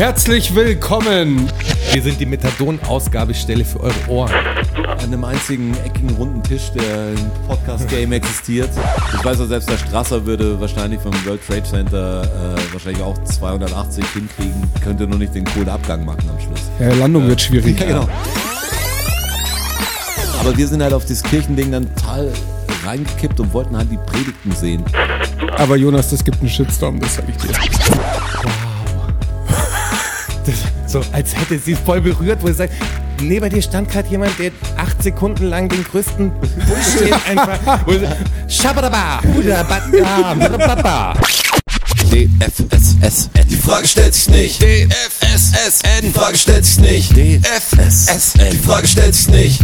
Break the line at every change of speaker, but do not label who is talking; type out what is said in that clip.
Herzlich willkommen.
Wir sind die Methadon-Ausgabestelle für eure Ohren.
An einem einzigen eckigen runden Tisch, der im Podcast-Game existiert. Ich weiß auch, selbst der Strasser würde wahrscheinlich vom World Trade Center äh, wahrscheinlich auch 280 hinkriegen, könnte nur nicht den coolen Abgang machen am Schluss.
Ja, Landung wird schwierig.
Ja, genau. Aber wir sind halt auf das Kirchending dann total reingekippt und wollten halt die Predigten sehen.
Aber Jonas, das gibt einen Shitstorm, das sag ich dir.
So, als hätte sie es voll berührt, wo sie sagt, neben dir stand gerade jemand, der acht Sekunden lang den größten Bullshit einfach. badababa.
DFSSN. Die Frage stellt sich nicht. DFSSN. Die Frage stellt sich nicht. DFSSN. Die Frage stellt sich nicht.